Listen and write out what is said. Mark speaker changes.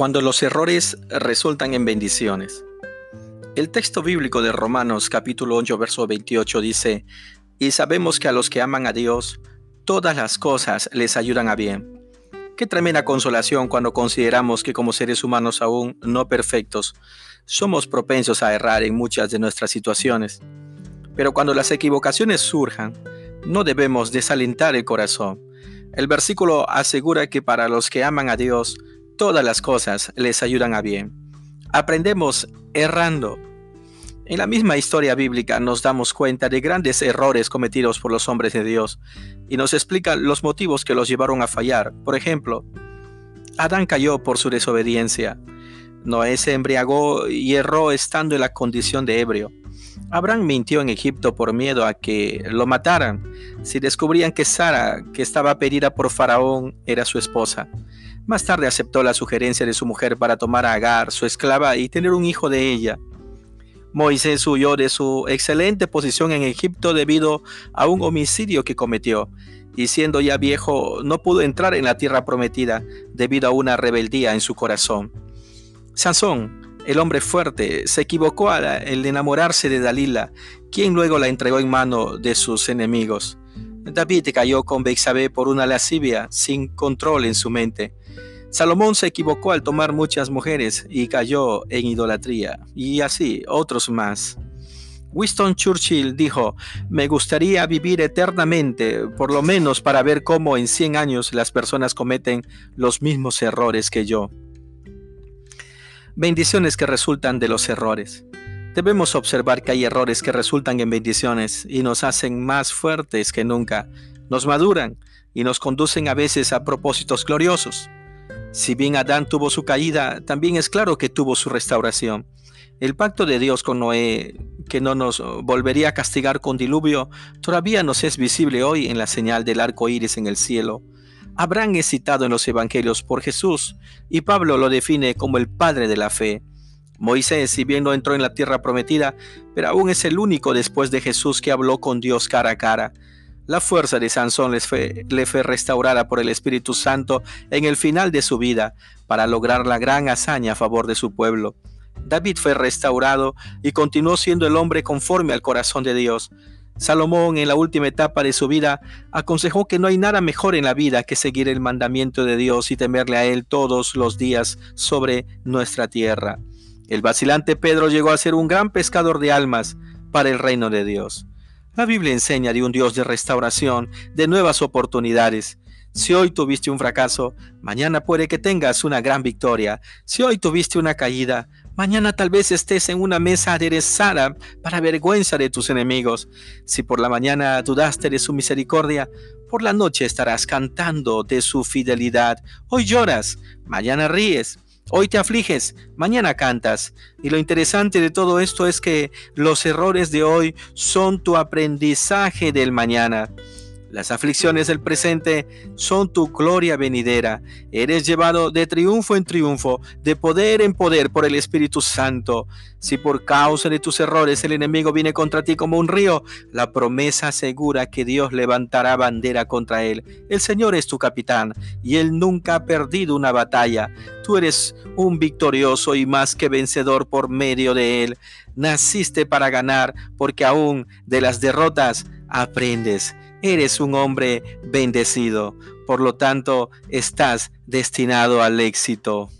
Speaker 1: Cuando los errores resultan en bendiciones. El texto bíblico de Romanos capítulo 8 verso 28 dice, y sabemos que a los que aman a Dios, todas las cosas les ayudan a bien. Qué tremenda consolación cuando consideramos que como seres humanos aún no perfectos, somos propensos a errar en muchas de nuestras situaciones. Pero cuando las equivocaciones surjan, no debemos desalentar el corazón. El versículo asegura que para los que aman a Dios, todas las cosas les ayudan a bien. Aprendemos errando. En la misma historia bíblica nos damos cuenta de grandes errores cometidos por los hombres de Dios y nos explica los motivos que los llevaron a fallar. Por ejemplo, Adán cayó por su desobediencia. Noé se embriagó y erró estando en la condición de ebrio. Abraham mintió en Egipto por miedo a que lo mataran si descubrían que Sara, que estaba pedida por Faraón, era su esposa. Más tarde aceptó la sugerencia de su mujer para tomar a Agar, su esclava, y tener un hijo de ella. Moisés huyó de su excelente posición en Egipto debido a un homicidio que cometió, y siendo ya viejo no pudo entrar en la tierra prometida debido a una rebeldía en su corazón. Sansón, el hombre fuerte, se equivocó al enamorarse de Dalila, quien luego la entregó en mano de sus enemigos. David cayó con Bexabé por una lascivia sin control en su mente. Salomón se equivocó al tomar muchas mujeres y cayó en idolatría, y así otros más. Winston Churchill dijo, me gustaría vivir eternamente, por lo menos para ver cómo en 100 años las personas cometen los mismos errores que yo. Bendiciones que resultan de los errores. Debemos observar que hay errores que resultan en bendiciones y nos hacen más fuertes que nunca, nos maduran y nos conducen a veces a propósitos gloriosos. Si bien Adán tuvo su caída, también es claro que tuvo su restauración. El pacto de Dios con Noé, que no nos volvería a castigar con diluvio, todavía nos es visible hoy en la señal del arco iris en el cielo. Abraham es citado en los evangelios por Jesús, y Pablo lo define como el padre de la fe. Moisés, si bien no entró en la tierra prometida, pero aún es el único después de Jesús que habló con Dios cara a cara. La fuerza de Sansón fue, le fue restaurada por el Espíritu Santo en el final de su vida para lograr la gran hazaña a favor de su pueblo. David fue restaurado y continuó siendo el hombre conforme al corazón de Dios. Salomón en la última etapa de su vida aconsejó que no hay nada mejor en la vida que seguir el mandamiento de Dios y temerle a Él todos los días sobre nuestra tierra. El vacilante Pedro llegó a ser un gran pescador de almas para el reino de Dios. La Biblia enseña de un Dios de restauración, de nuevas oportunidades. Si hoy tuviste un fracaso, mañana puede que tengas una gran victoria. Si hoy tuviste una caída, mañana tal vez estés en una mesa aderezada para vergüenza de tus enemigos. Si por la mañana dudaste de su misericordia, por la noche estarás cantando de su fidelidad. Hoy lloras, mañana ríes. Hoy te afliges, mañana cantas. Y lo interesante de todo esto es que los errores de hoy son tu aprendizaje del mañana. Las aflicciones del presente son tu gloria venidera. Eres llevado de triunfo en triunfo, de poder en poder por el Espíritu Santo. Si por causa de tus errores el enemigo viene contra ti como un río, la promesa asegura que Dios levantará bandera contra él. El Señor es tu capitán y él nunca ha perdido una batalla. Tú eres un victorioso y más que vencedor por medio de él. Naciste para ganar porque aún de las derrotas aprendes. Eres un hombre bendecido, por lo tanto estás destinado al éxito.